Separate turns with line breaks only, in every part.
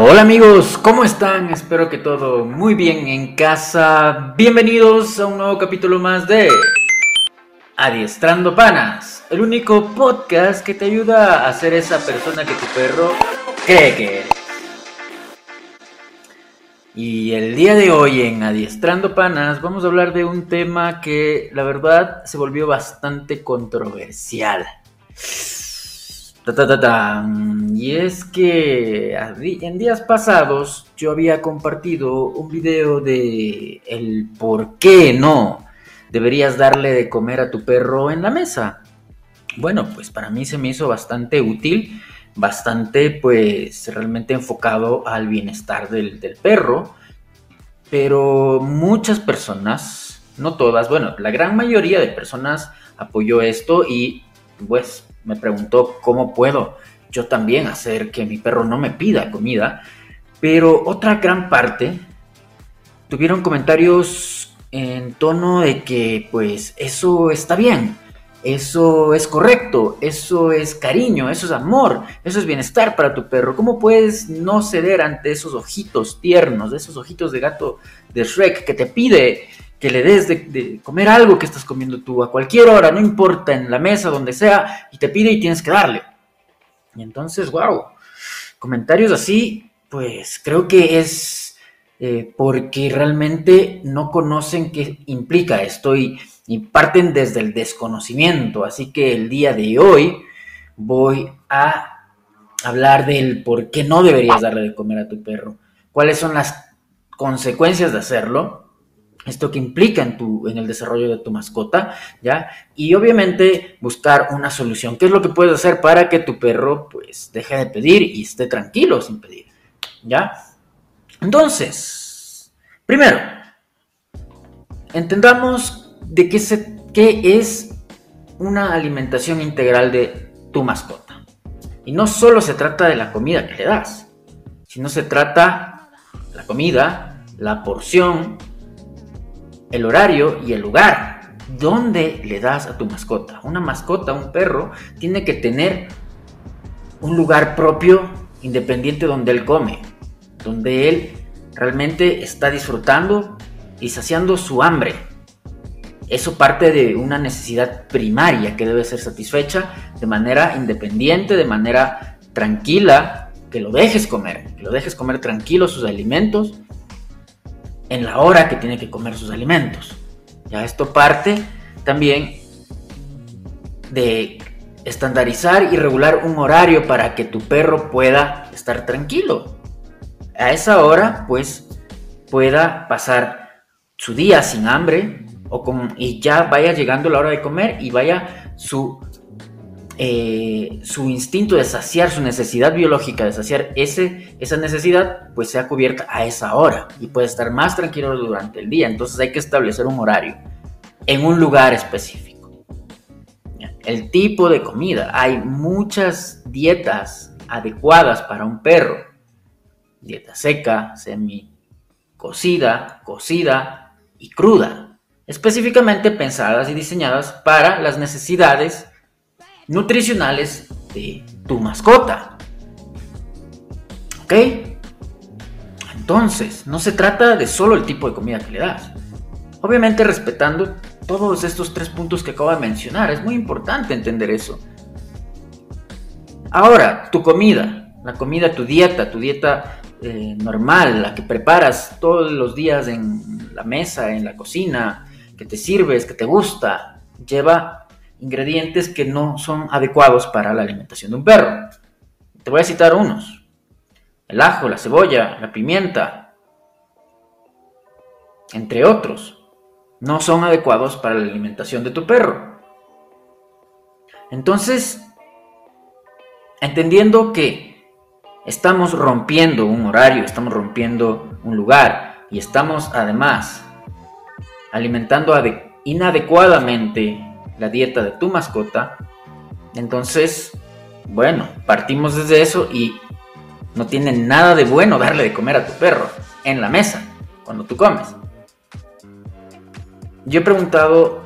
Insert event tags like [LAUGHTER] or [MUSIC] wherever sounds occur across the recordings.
Hola amigos, ¿cómo están? Espero que todo muy bien en casa. Bienvenidos a un nuevo capítulo más de Adiestrando Panas, el único podcast que te ayuda a ser esa persona que tu perro cree que. Y el día de hoy en Adiestrando Panas vamos a hablar de un tema que la verdad se volvió bastante controversial. Y es que en días pasados yo había compartido un video de el por qué no deberías darle de comer a tu perro en la mesa. Bueno, pues para mí se me hizo bastante útil, bastante pues realmente enfocado al bienestar del, del perro. Pero muchas personas, no todas, bueno, la gran mayoría de personas apoyó esto y pues me preguntó cómo puedo yo también hacer que mi perro no me pida comida. Pero otra gran parte tuvieron comentarios en tono de que pues eso está bien, eso es correcto, eso es cariño, eso es amor, eso es bienestar para tu perro. ¿Cómo puedes no ceder ante esos ojitos tiernos, esos ojitos de gato de Shrek que te pide que le des de, comer algo que estás comiendo tú a cualquier hora, no importa, en la mesa, donde sea, y te pide y tienes que darle. Y entonces, wow, comentarios así, pues creo que es eh, porque realmente no conocen qué implica esto y, y parten desde el desconocimiento. Así que el día de hoy voy a hablar del por qué no deberías darle de comer a tu perro, cuáles son las consecuencias de hacerlo esto que implica en, tu, en el desarrollo de tu mascota, ¿ya? Y obviamente buscar una solución. ¿Qué es lo que puedes hacer para que tu perro, pues, deje de pedir y esté tranquilo sin pedir, ¿ya? Entonces, primero, entendamos de qué, se, qué es una alimentación integral de tu mascota. Y no solo se trata de la comida que le das, sino se trata la comida, la porción, el horario y el lugar donde le das a tu mascota. Una mascota, un perro, tiene que tener un lugar propio, independiente donde él come, donde él realmente está disfrutando y saciando su hambre. Eso parte de una necesidad primaria que debe ser satisfecha de manera independiente, de manera tranquila, que lo dejes comer, que lo dejes comer tranquilo sus alimentos en la hora que tiene que comer sus alimentos. Ya esto parte también de estandarizar y regular un horario para que tu perro pueda estar tranquilo. A esa hora, pues, pueda pasar su día sin hambre o con, y ya vaya llegando la hora de comer y vaya su eh, su instinto de saciar su necesidad biológica, de saciar ese, esa necesidad, pues sea cubierta a esa hora y puede estar más tranquilo durante el día. Entonces hay que establecer un horario en un lugar específico. El tipo de comida. Hay muchas dietas adecuadas para un perro. Dieta seca, semi cocida, cocida y cruda. Específicamente pensadas y diseñadas para las necesidades nutricionales de tu mascota. ¿Ok? Entonces, no se trata de solo el tipo de comida que le das. Obviamente respetando todos estos tres puntos que acabo de mencionar. Es muy importante entender eso. Ahora, tu comida, la comida, tu dieta, tu dieta eh, normal, la que preparas todos los días en la mesa, en la cocina, que te sirves, que te gusta, lleva ingredientes que no son adecuados para la alimentación de un perro. Te voy a citar unos. El ajo, la cebolla, la pimienta, entre otros, no son adecuados para la alimentación de tu perro. Entonces, entendiendo que estamos rompiendo un horario, estamos rompiendo un lugar y estamos además alimentando inadecuadamente la dieta de tu mascota. Entonces, bueno, partimos desde eso y no tiene nada de bueno darle de comer a tu perro en la mesa cuando tú comes. Yo he preguntado,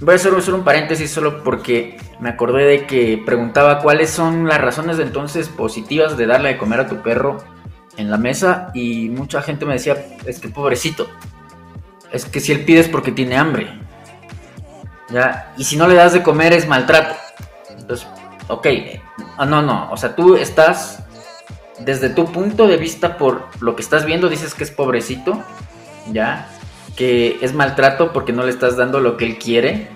voy a hacer un paréntesis solo porque me acordé de que preguntaba cuáles son las razones de entonces positivas de darle de comer a tu perro en la mesa y mucha gente me decía, es que pobrecito, es que si él pide es porque tiene hambre. ¿Ya? Y si no le das de comer es maltrato. Entonces, ok, ah, no, no, o sea, tú estás desde tu punto de vista por lo que estás viendo, dices que es pobrecito, ¿ya? Que es maltrato porque no le estás dando lo que él quiere.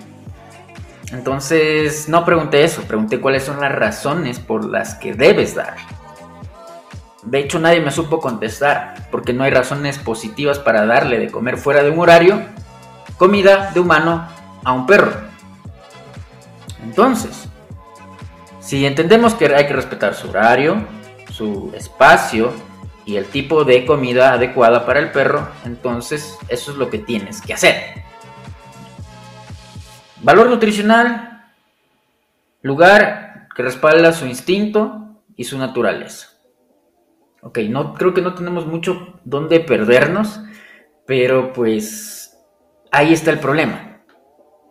Entonces, no pregunté eso, pregunté cuáles son las razones por las que debes dar. De hecho, nadie me supo contestar, porque no hay razones positivas para darle de comer fuera de un horario comida de humano a un perro. Entonces, si entendemos que hay que respetar su horario, su espacio y el tipo de comida adecuada para el perro, entonces eso es lo que tienes que hacer. Valor nutricional, lugar que respalda su instinto y su naturaleza. Ok, no, creo que no tenemos mucho donde perdernos, pero pues ahí está el problema.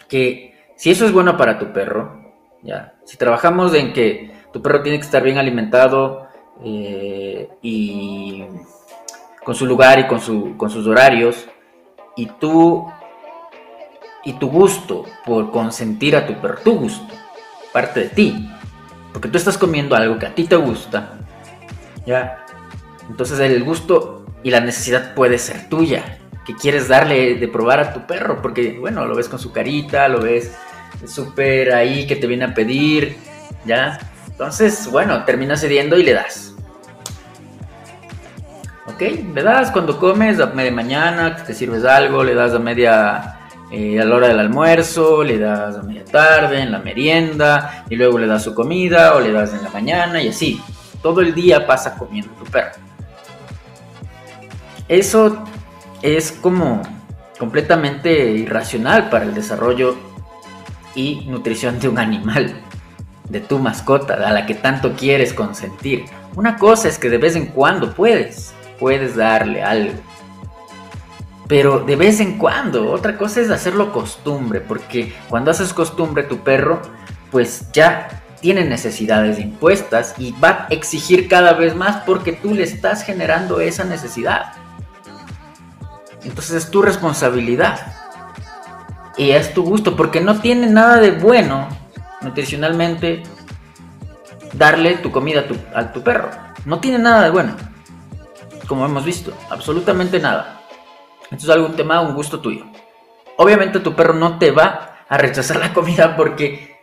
Que si eso es bueno para tu perro, ya, si trabajamos en que tu perro tiene que estar bien alimentado eh, y con su lugar y con, su, con sus horarios, y tú y tu gusto por consentir a tu perro, tu gusto, parte de ti, porque tú estás comiendo algo que a ti te gusta, ya, entonces el gusto y la necesidad puede ser tuya, que quieres darle de probar a tu perro, porque bueno, lo ves con su carita, lo ves súper ahí que te viene a pedir, ya, entonces bueno, terminas cediendo y le das. ¿Ok? Le das cuando comes a media mañana, te sirves algo, le das a media eh, a la hora del almuerzo, le das a media tarde, en la merienda, y luego le das su comida o le das en la mañana y así. Todo el día pasa comiendo tu perro. Eso es como completamente irracional para el desarrollo y nutrición de un animal, de tu mascota, a la que tanto quieres consentir. Una cosa es que de vez en cuando puedes, puedes darle algo pero de vez en cuando. Otra cosa es hacerlo costumbre, porque cuando haces costumbre tu perro, pues ya tiene necesidades impuestas y va a exigir cada vez más porque tú le estás generando esa necesidad. Entonces es tu responsabilidad. Y es tu gusto, porque no tiene nada de bueno nutricionalmente darle tu comida a tu, perro. No tiene nada de bueno. Como hemos visto, absolutamente nada. Esto es algún tema, un gusto tuyo. Obviamente tu perro no te va a rechazar la comida porque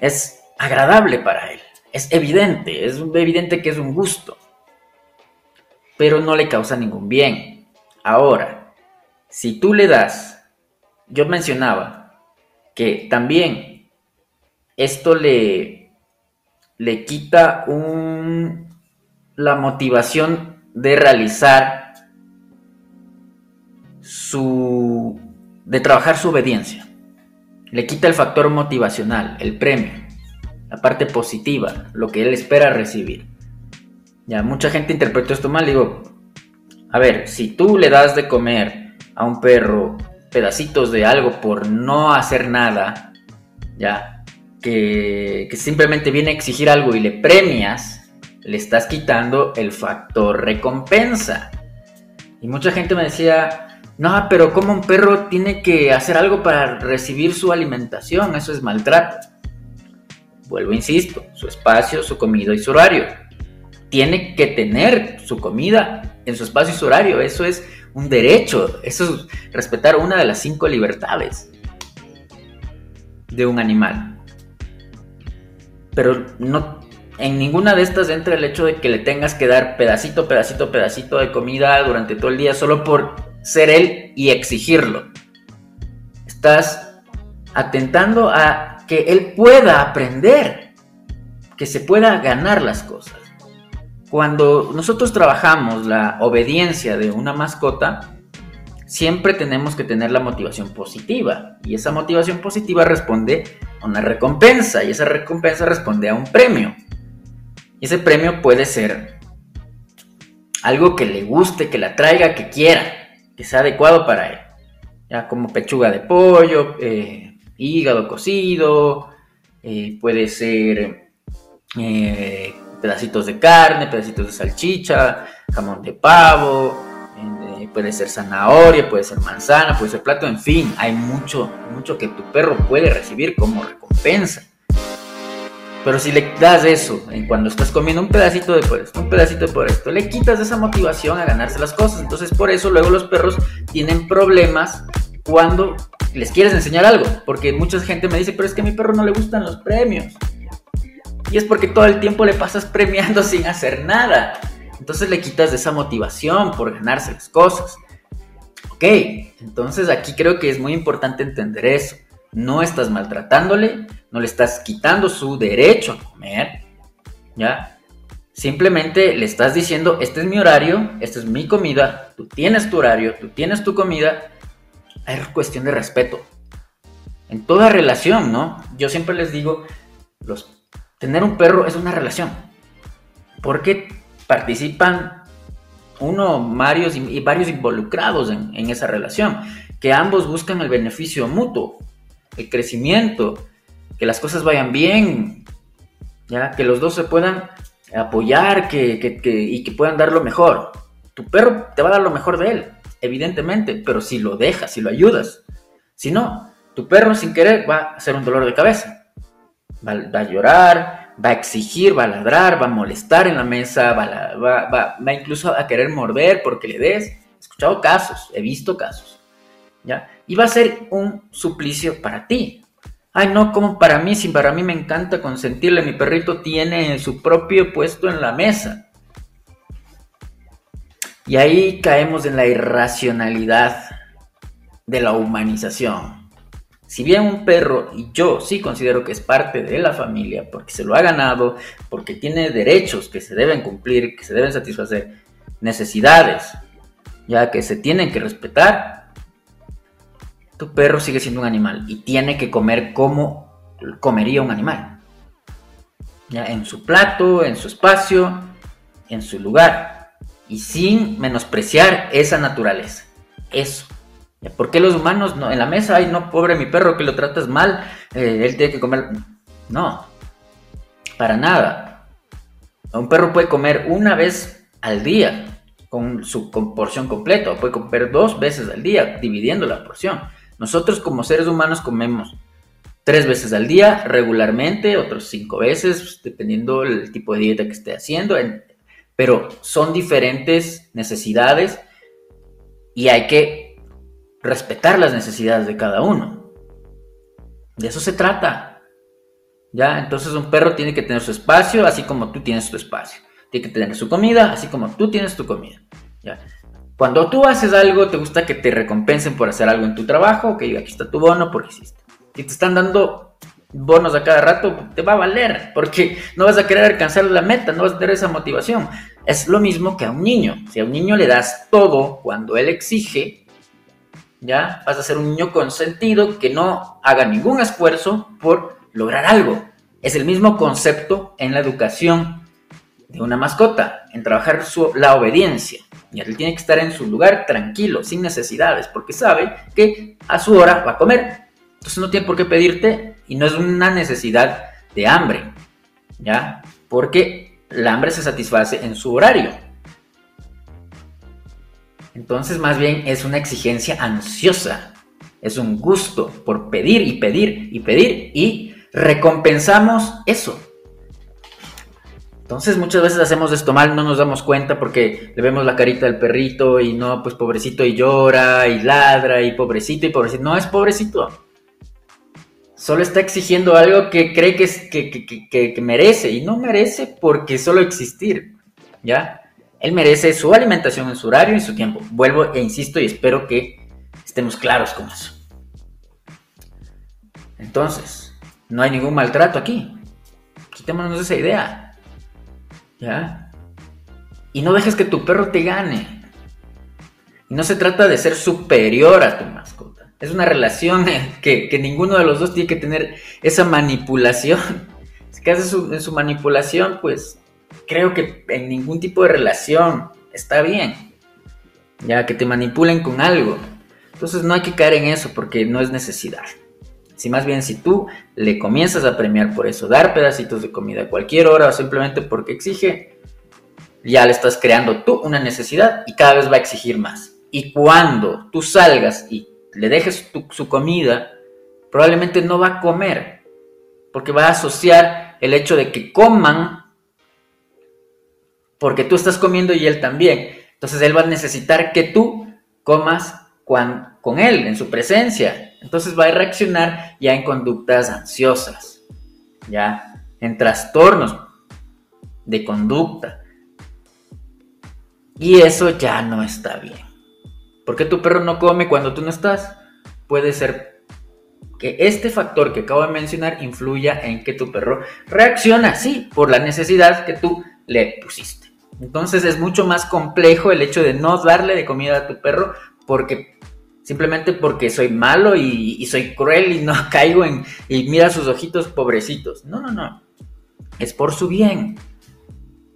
es agradable para él. Es evidente, es evidente que es un gusto. Pero no le causa ningún bien. Ahora, si tú le das, yo mencionaba que también esto le, le quita la motivación de realizar su de trabajar su obediencia. Le quita el factor motivacional, el premio, la parte positiva, lo que él espera recibir. Ya, mucha gente interpretó esto mal. Digo, a ver, si tú le das de comer a un perro pedacitos de algo por no hacer nada, ya, que, que simplemente viene a exigir algo y le premias, le estás quitando el factor recompensa. Y mucha gente me decía, no, pero como un perro tiene que hacer algo para recibir su alimentación, eso es maltrato. Vuelvo, insisto, su espacio, su comida y su horario. Tiene que tener su comida en su espacio y su horario, eso es un derecho, eso es respetar una de las cinco libertades de un animal. Pero no, en ninguna de estas entra el hecho de que le tengas que dar pedacito, pedacito, pedacito de comida durante todo el día solo por ser él y exigirlo. Estás atentando a que él pueda aprender, que se pueda ganar las cosas. Cuando nosotros trabajamos la obediencia de una mascota, siempre tenemos que tener la motivación positiva. Y esa motivación positiva responde a una recompensa. Y esa recompensa responde a un premio. Y ese premio puede ser algo que le guste, que la traiga, que quiera que sea adecuado para él. Ya como pechuga de pollo, eh, hígado cocido, eh, puede ser eh, pedacitos de carne, pedacitos de salchicha, jamón de pavo, eh, puede ser zanahoria, puede ser manzana, puede ser plato, en fin, hay mucho, mucho que tu perro puede recibir como recompensa. Pero si le das eso, en cuando estás comiendo un pedacito de por esto, un pedacito de por esto, le quitas esa motivación a ganarse las cosas. Entonces por eso luego los perros tienen problemas cuando les quieres enseñar algo. Porque mucha gente me dice, pero es que a mi perro no le gustan los premios. Y es porque todo el tiempo le pasas premiando [LAUGHS] sin hacer nada. Entonces le quitas esa motivación por ganarse las cosas. Ok, entonces aquí creo que es muy importante entender eso no estás maltratándole, no le estás quitando su derecho a comer, ¿ya? Simplemente le estás diciendo, este es mi horario, esta es mi comida, tú tienes tu horario, tú tienes tu comida. Es cuestión de respeto. En toda relación, ¿no? Yo siempre les digo, los, tener un perro es una relación. Porque participan uno, varios y, varios involucrados en, esa relación, que ambos buscan el beneficio mutuo el crecimiento, que las cosas vayan bien, ya que los dos se puedan apoyar que, y que puedan dar lo mejor. Tu perro te va a dar lo mejor de él, evidentemente, pero si lo dejas, si lo ayudas. Si no, tu perro sin querer va a ser un dolor de cabeza. Va, a llorar, va a exigir, va a ladrar, va a molestar en la mesa, va, incluso a querer morder porque le des. He escuchado casos, he visto casos. ¿Ya? y va a ser un suplicio para ti. Ay, no, como para mí, si para mí me encanta consentirle, mi perrito tiene su propio puesto en la mesa. Y ahí caemos en la irracionalidad de la humanización. Si bien un perro, y yo sí considero que es parte de la familia, porque se lo ha ganado, porque tiene derechos que se deben cumplir, que se deben satisfacer, necesidades, ya que se tienen que respetar, tu perro sigue siendo un animal y tiene que comer como comería un animal. En su plato, en su espacio, en su lugar. Y sin menospreciar esa naturaleza. Eso. ¿Por qué los humanos no, en la mesa, ay no, pobre mi perro que lo tratas mal, eh, él tiene que comer? No, para nada. Un perro puede comer una vez al día con su porción completa, o puede comer dos veces al día, dividiendo la porción. Nosotros como seres humanos comemos tres veces al día regularmente, otros cinco veces, dependiendo del tipo de dieta que esté haciendo, pero son diferentes necesidades y hay que respetar las necesidades de cada uno. De eso se trata. ¿Ya? Entonces un perro tiene que tener su espacio, así como tú tienes tu espacio. Tiene que tener su comida, así como tú tienes tu comida. ¿Ya? Cuando tú haces algo, te gusta que te recompensen por hacer algo en tu trabajo, ok, aquí está tu bono porque hiciste. Si te están dando bonos a cada rato, te va a valer, porque no vas a querer alcanzar la meta, no vas a tener esa motivación. Es lo mismo que a un niño. Si a un niño le das todo cuando él exige, ya vas a ser un niño consentido que no haga ningún esfuerzo por lograr algo. Es el mismo concepto en la educación de una mascota, en trabajar su, la obediencia. Y él tiene que estar en su lugar tranquilo, sin necesidades, porque sabe que a su hora va a comer. Entonces no tiene por qué pedirte y no es una necesidad de hambre, ¿ya? Porque el hambre se satisface en su horario. Entonces más bien es una exigencia ansiosa, es un gusto por pedir y pedir y pedir y recompensamos eso. Entonces muchas veces hacemos esto mal, no nos damos cuenta porque le vemos la carita del perrito y no, pues pobrecito y llora y ladra y pobrecito y pobrecito. No es pobrecito. Solo está exigiendo algo que cree que, es, que, merece y no merece porque solo existir. ¿Ya? Él merece su alimentación en su horario y su tiempo. Vuelvo e insisto y espero que estemos claros con eso. Entonces, no hay ningún maltrato aquí. Quitémonos esa idea. ¿Ya? Y no dejes que tu perro te gane. Y no se trata de ser superior a tu mascota. Es una relación que, ninguno de los dos tiene que tener esa manipulación. [LAUGHS] Si que haces su, en su manipulación, pues creo que en ningún tipo de relación está bien. Ya que te manipulen con algo. Entonces no hay que caer en eso porque no es necesidad. Si más bien si tú le comienzas a premiar por eso, dar pedacitos de comida a cualquier hora o simplemente porque exige, ya le estás creando tú una necesidad y cada vez va a exigir más. Y cuando tú salgas y le dejes su comida, probablemente no va a comer, porque va a asociar el hecho de que coman porque tú estás comiendo y él también. Entonces él va a necesitar que tú comas con, él, en su presencia. Entonces va a reaccionar ya en conductas ansiosas, ya en trastornos de conducta. Y eso ya no está bien. ¿Por qué tu perro no come cuando tú no estás? Puede ser que este factor que acabo de mencionar influya en que tu perro reacciona así por la necesidad que tú le pusiste. Entonces es mucho más complejo el hecho de no darle de comida a tu perro porque simplemente porque soy malo y, soy cruel y no [LAUGHS] caigo en y mira sus ojitos pobrecitos. No, no, no. Es por su bien.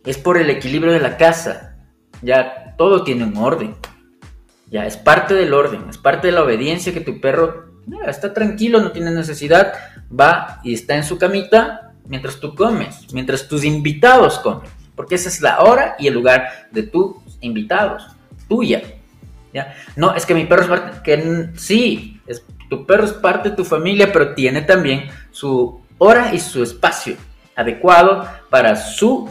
Es por el equilibrio de la casa. Ya todo tiene un orden. Ya es parte del orden, es parte de la obediencia que tu perro está tranquilo, no tiene necesidad, va y está en su camita mientras tú comes, mientras tus invitados comen porque esa es la hora y el lugar de tus invitados, tuya. ¿ya? No, es que mi perro es parte, que sí, es, tu perro es parte de tu familia, pero tiene también su hora y su espacio adecuado para su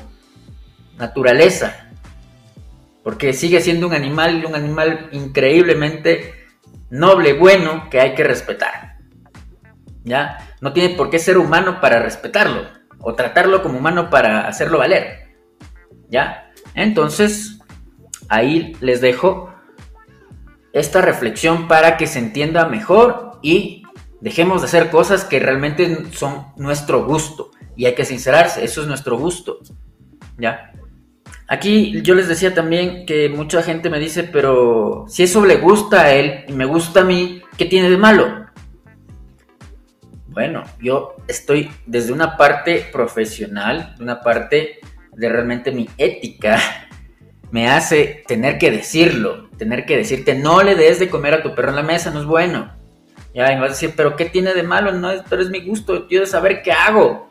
naturaleza. Porque sigue siendo un animal, un animal increíblemente noble, bueno, que hay que respetar. ¿Ya? No tiene por qué ser humano para respetarlo, o tratarlo como humano para hacerlo valer. ¿Ya? Entonces, ahí les dejo esta reflexión para que se entienda mejor y dejemos de hacer cosas que realmente son nuestro gusto. Y hay que sincerarse, eso es nuestro gusto. ¿Ya? Aquí yo les decía también que mucha gente me dice, pero si eso le gusta a él y me gusta a mí, ¿qué tiene de malo? Bueno, yo estoy desde una parte profesional, de una parte de realmente mi ética [LAUGHS] me hace tener que decirlo, tener que decirte no le des de comer a tu perro en la mesa, no es bueno. Ya, y vas a decir, pero ¿qué tiene de malo? No, pero es mi gusto, yo de saber qué hago.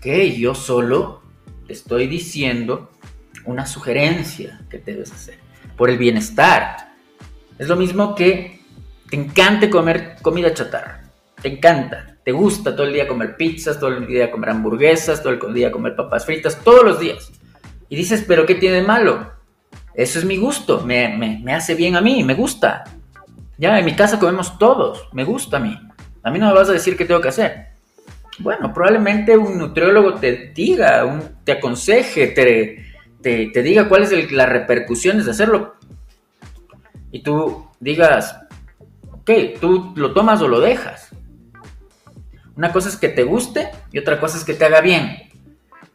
Que yo solo te estoy diciendo una sugerencia que debes hacer por el bienestar. Es lo mismo que te encante comer comida chatarra. Te encanta. Te gusta todo el día comer pizzas, todo el día comer hamburguesas, todo el día comer papas fritas, todos los días. Y dices, pero ¿qué tiene malo? Eso es mi gusto, me, hace bien a mí, me gusta. Ya, en mi casa comemos todos, me gusta a mí. A mí no me vas a decir qué tengo que hacer. Bueno, probablemente un nutriólogo te diga, te aconseje, te, te, diga cuáles son las repercusiones de hacerlo. Y tú digas, ok, tú lo tomas o lo dejas. Una cosa es que te guste y otra cosa es que te haga bien.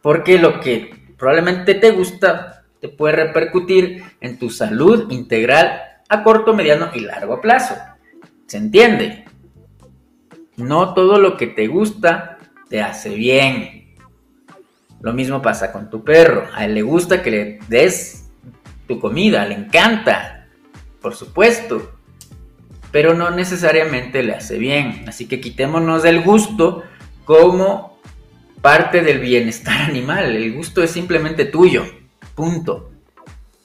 Porque lo que probablemente te gusta te puede repercutir en tu salud integral a corto, mediano y largo plazo. ¿Se entiende? No todo lo que te gusta te hace bien. Lo mismo pasa con tu perro. A él le gusta que le des tu comida, le encanta. Por supuesto pero no necesariamente le hace bien. Así que quitémonos del gusto como parte del bienestar [LAUGHS] animal. El gusto es simplemente tuyo. Punto.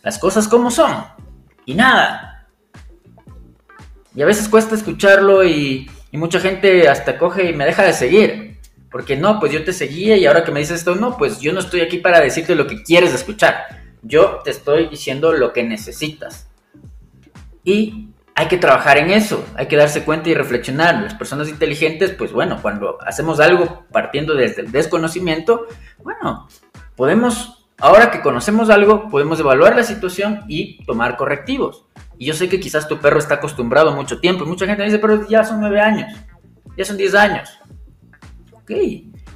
Las cosas como son. Y nada. Y a veces cuesta escucharlo y, mucha gente hasta coge y me deja de seguir. Porque no, pues yo te seguía y ahora que me dices esto, no, pues yo no estoy aquí para decirte lo que quieres escuchar. Yo te estoy diciendo lo que necesitas. Y hay que trabajar en eso, hay que darse cuenta y reflexionar. Las personas inteligentes, pues bueno, cuando hacemos algo partiendo desde el desconocimiento, bueno, podemos, ahora que conocemos algo, podemos evaluar la situación y tomar correctivos. Y yo sé que quizás tu perro está acostumbrado mucho tiempo. Mucha gente dice, pero ya son nueve años, ya son diez años. Ok,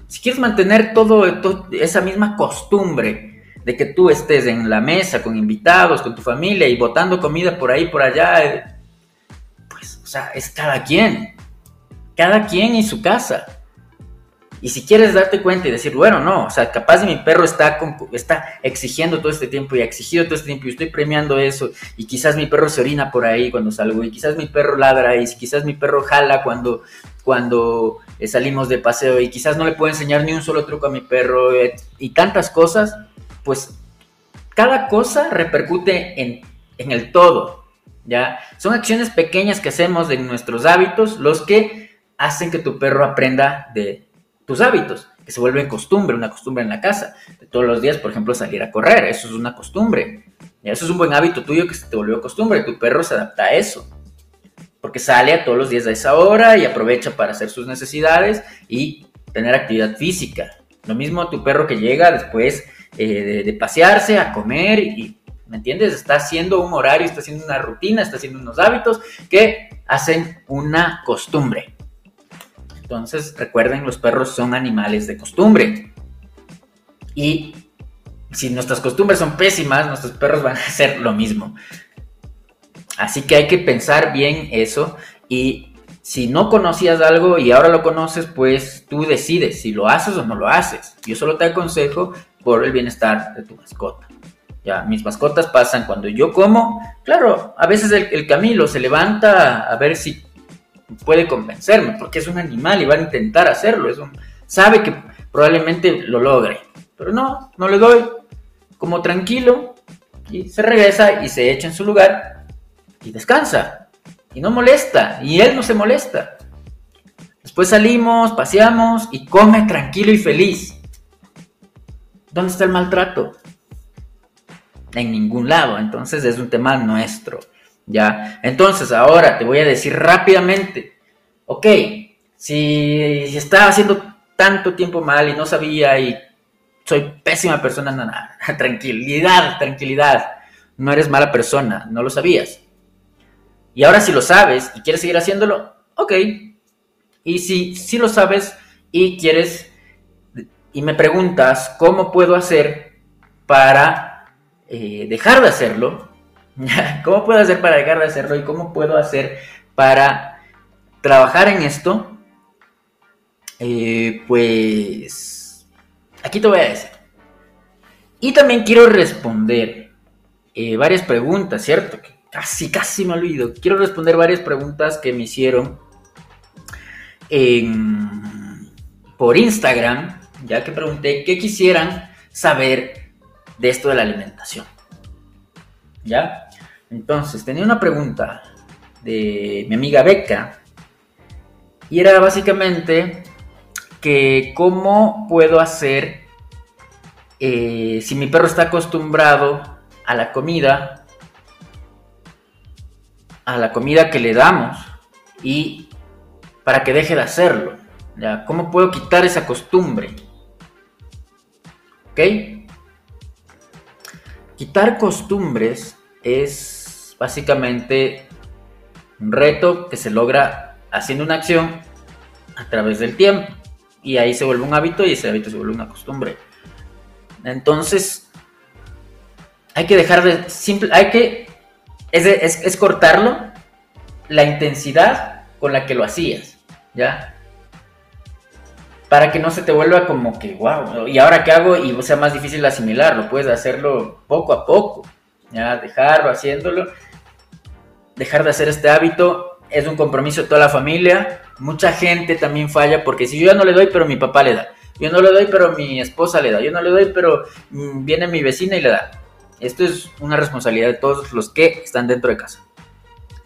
si quieres mantener todo, esa misma costumbre de que tú estés en la mesa con invitados, con tu familia y botando comida por ahí, por allá, eh, sea, es cada quien. Cada quien y su casa. Y si quieres darte cuenta y decir, bueno, no, o sea, capaz de mi perro está, está exigiendo todo este tiempo y ha exigido todo este tiempo y estoy premiando eso, y quizás mi perro se orina por ahí cuando salgo, y quizás mi perro ladra, y quizás mi perro jala cuando, cuando eh, salimos de paseo, y quizás no le puedo enseñar ni un solo truco a mi perro, eh, y tantas cosas, pues cada cosa repercute en, en el todo, ¿ya? Son acciones pequeñas que hacemos de nuestros hábitos los que hacen que tu perro aprenda de tus hábitos, que se vuelven costumbre, una costumbre en la casa. De todos los días, por ejemplo, salir a correr, eso es una costumbre. Eso es un buen hábito tuyo que se te volvió costumbre, tu perro se adapta a eso. Porque sale a todos los días a esa hora y aprovecha para hacer sus necesidades y tener actividad física. Lo mismo tu perro que llega después eh, de, pasearse, a comer y, ¿me entiendes? Está haciendo un horario, está haciendo una rutina, está haciendo unos hábitos que hacen una costumbre. Entonces, recuerden, los perros son animales de costumbre. Y si nuestras costumbres son pésimas, nuestros perros van a hacer lo mismo. Así que hay que pensar bien eso y si no conocías algo y ahora lo conoces, pues tú decides si lo haces o no lo haces. Yo solo te aconsejo por el bienestar de tu mascota. Ya, mis mascotas pasan cuando yo como. Claro, a veces el, el Camilo se levanta a ver si puede convencerme, porque es un animal y va a intentar hacerlo, es sabe que probablemente lo logre, pero no, no le doy, como tranquilo, y se regresa y se echa en su lugar y descansa, y no molesta, y él no se molesta. Después salimos, paseamos y come tranquilo y feliz. ¿Dónde está el maltrato? En ningún lado, entonces es un tema nuestro. ¿ya? Entonces, ahora te voy a decir rápidamente, ok, si, estaba haciendo tanto tiempo mal y no sabía y soy pésima persona, no, [LAUGHS] tranquilidad, tranquilidad, no eres mala persona, no lo sabías. Y ahora si lo sabes y quieres seguir haciéndolo, ok. Y si, si lo sabes y quieres y me preguntas cómo puedo hacer para eh, dejar de hacerlo, [LAUGHS] ¿Cómo puedo hacer para dejar de hacerlo y cómo puedo hacer para trabajar en esto? Eh, pues aquí te voy a decir. Y también quiero responder eh, varias preguntas, ¿cierto? casi, casi me olvido. Quiero responder varias preguntas que me hicieron por Instagram, ya que pregunté qué quisieran saber de esto de la alimentación. ¿Ya? Entonces, tenía una pregunta de mi amiga Beca y era básicamente que cómo puedo hacer eh, si mi perro está acostumbrado a la comida, a la comida que le damos y para que deje de hacerlo. ¿ya? ¿Cómo puedo quitar esa costumbre? ¿Ok? Quitar costumbres es básicamente un reto que se logra haciendo una acción a través del tiempo. Y ahí se vuelve un hábito y ese hábito se vuelve una costumbre. Entonces, hay que dejar de... Simple, hay que... Es, es cortarlo la intensidad con la que lo hacías, ¿ya? Para que no se te vuelva como que, wow, ¿y ahora qué hago? Y sea más difícil asimilarlo, puedes hacerlo poco a poco. ¿ya? Dejarlo haciéndolo. Dejar de hacer este hábito es un compromiso de toda la familia. Mucha gente también falla porque si yo ya no le doy, pero mi papá le da. Yo no le doy, pero mi esposa le da. Yo no le doy, pero mm, viene mi vecina y le da. Esto es una responsabilidad de todos los que están dentro de casa.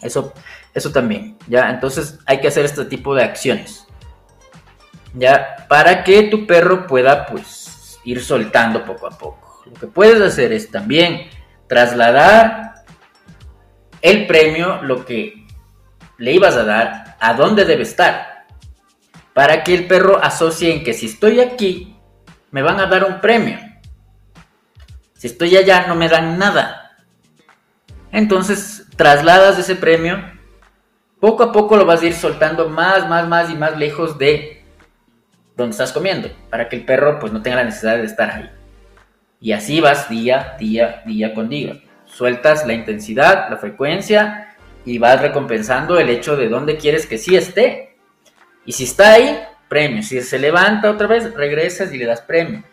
Eso, eso también, ¿ya? Entonces hay que hacer este tipo de acciones. ¿Ya? Para que tu perro pueda, pues, ir soltando poco a poco. Lo que puedes hacer es también trasladar el premio, lo que le ibas a dar, a dónde debe estar. Para que el perro asocie en que si estoy aquí, me van a dar un premio. Si estoy allá, no me dan nada. Entonces, trasladas ese premio, poco a poco lo vas a ir soltando más, más, más y más lejos de donde estás comiendo, para que el perro pues no tenga la necesidad de estar ahí. Y así vas día, día, día con día. Sueltas la intensidad, la frecuencia y vas recompensando el hecho de dónde quieres que sí esté. Y si está ahí, premio. Si se levanta otra vez, regresas y le das premio.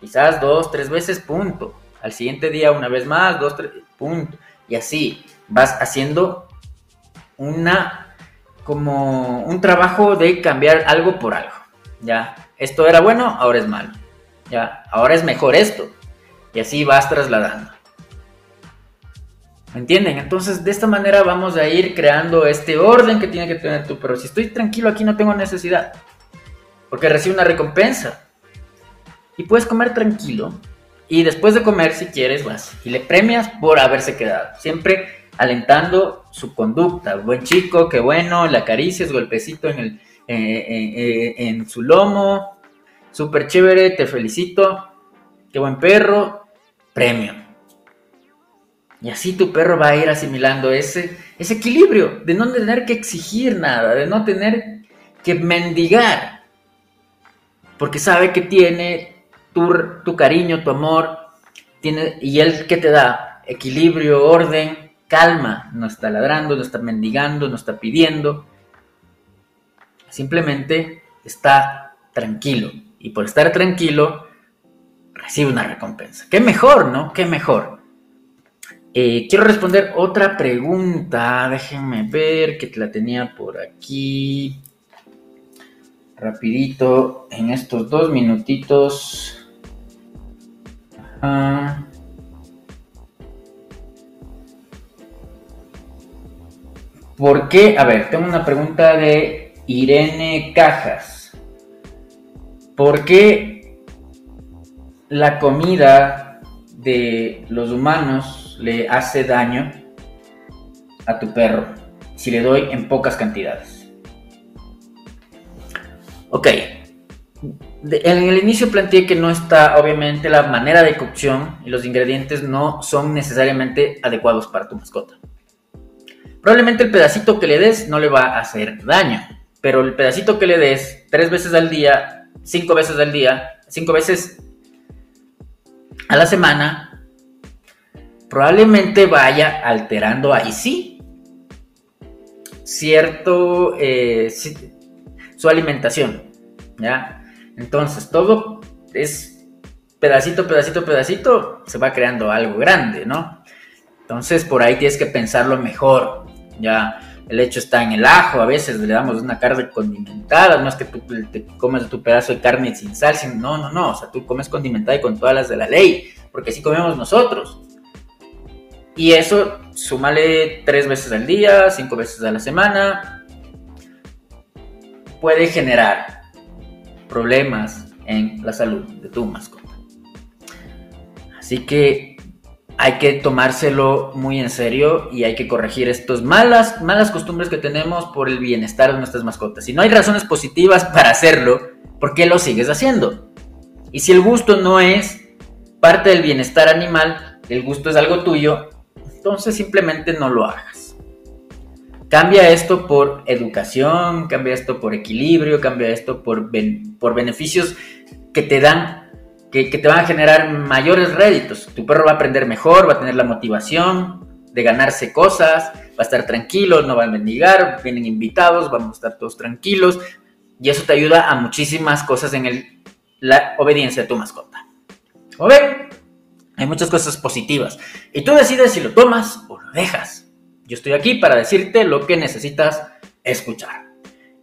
Quizás dos, tres veces, punto. Al siguiente día una vez más, dos, tres, punto. Y así vas haciendo una como un trabajo de cambiar algo por algo. Ya, esto era bueno, ahora es malo. Ya, ahora es mejor esto. Y así vas trasladando. ¿Me entienden? Entonces, de esta manera vamos a ir creando este orden que tiene que tener tú. Pero si estoy tranquilo aquí no tengo necesidad. Porque recibo una recompensa. Y puedes comer tranquilo. Y después de comer, si quieres, vas. Y le premias por haberse quedado. Siempre alentando su conducta. Buen chico, qué bueno, le acaricias, golpecito en, el, eh, eh, eh, en su lomo. Súper chévere, te felicito. Qué buen perro. Premio. Y así tu perro va a ir asimilando ese, ese equilibrio de no tener que exigir nada, de no tener que mendigar. Porque sabe que tiene tu, tu cariño, tu amor, tiene, y él que te da equilibrio, orden, calma, no está ladrando, no está mendigando, no está pidiendo, simplemente está tranquilo. Y por estar tranquilo, recibe una recompensa. Qué mejor, ¿no? Qué mejor. Eh, quiero responder otra pregunta. Déjenme ver que la tenía por aquí. Rapidito, en estos dos minutitos. ¿Por qué? A ver, tengo una pregunta de Irene Cajas. ¿Por qué la comida de los humanos le hace daño a tu perro si le doy en pocas cantidades? Ok. En el inicio planteé que no está, obviamente, la manera de cocción y los ingredientes no son necesariamente adecuados para tu mascota. Probablemente el pedacito que le des no le va a hacer daño, pero el pedacito que le des tres veces al día, cinco veces al día, cinco veces a la semana, probablemente vaya alterando ahí sí cierto eh, su alimentación, ¿ya? Entonces todo es pedacito, pedacito, pedacito, se va creando algo grande, ¿no? Entonces por ahí tienes que pensarlo mejor. Ya el hecho está en el ajo, a veces le damos una carne condimentada, no es que tú te comes tu pedazo de carne sin sal, no, no, no, o sea, tú comes condimentada y con todas las de la ley, porque así comemos nosotros. Y eso, súmale tres veces al día, cinco veces a la semana, puede generar problemas en la salud de tu mascota. Así que hay que tomárselo muy en serio y hay que corregir estas malas, malas costumbres que tenemos por el bienestar de nuestras mascotas. Si no hay razones positivas para hacerlo, ¿por qué lo sigues haciendo? Y si el gusto no es parte del bienestar animal, el gusto es algo tuyo, entonces simplemente no lo hagas. Cambia esto por educación, cambia esto por equilibrio, cambia esto por, por beneficios que te dan que, te van a generar mayores réditos. Tu perro va a aprender mejor, va a tener la motivación de ganarse cosas, va a estar tranquilo, no va a mendigar, vienen invitados, vamos a estar todos tranquilos y eso te ayuda a muchísimas cosas en el, la obediencia de tu mascota. ¿O ven? Hay muchas cosas positivas y tú decides si lo tomas o lo dejas. Yo estoy aquí para decirte lo que necesitas escuchar.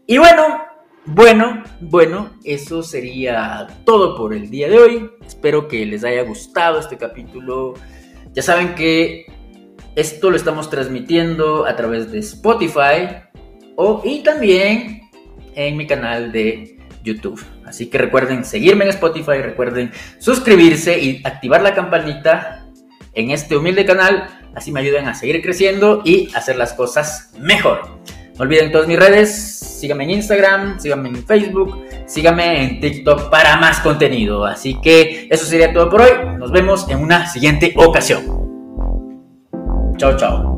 Y bueno, bueno, bueno, eso sería todo por el día de hoy. Espero que les haya gustado este capítulo. Ya saben que esto lo estamos transmitiendo a través de Spotify o, y también en mi canal de YouTube. Así que recuerden seguirme en Spotify, recuerden suscribirse y activar la campanita en este humilde canal. Así me ayudan a seguir creciendo y hacer las cosas mejor. Olviden todas mis redes, síganme en Instagram, síganme en Facebook, síganme en TikTok para más contenido. Así que eso sería todo por hoy. Nos vemos en una siguiente ocasión. Chao, chao.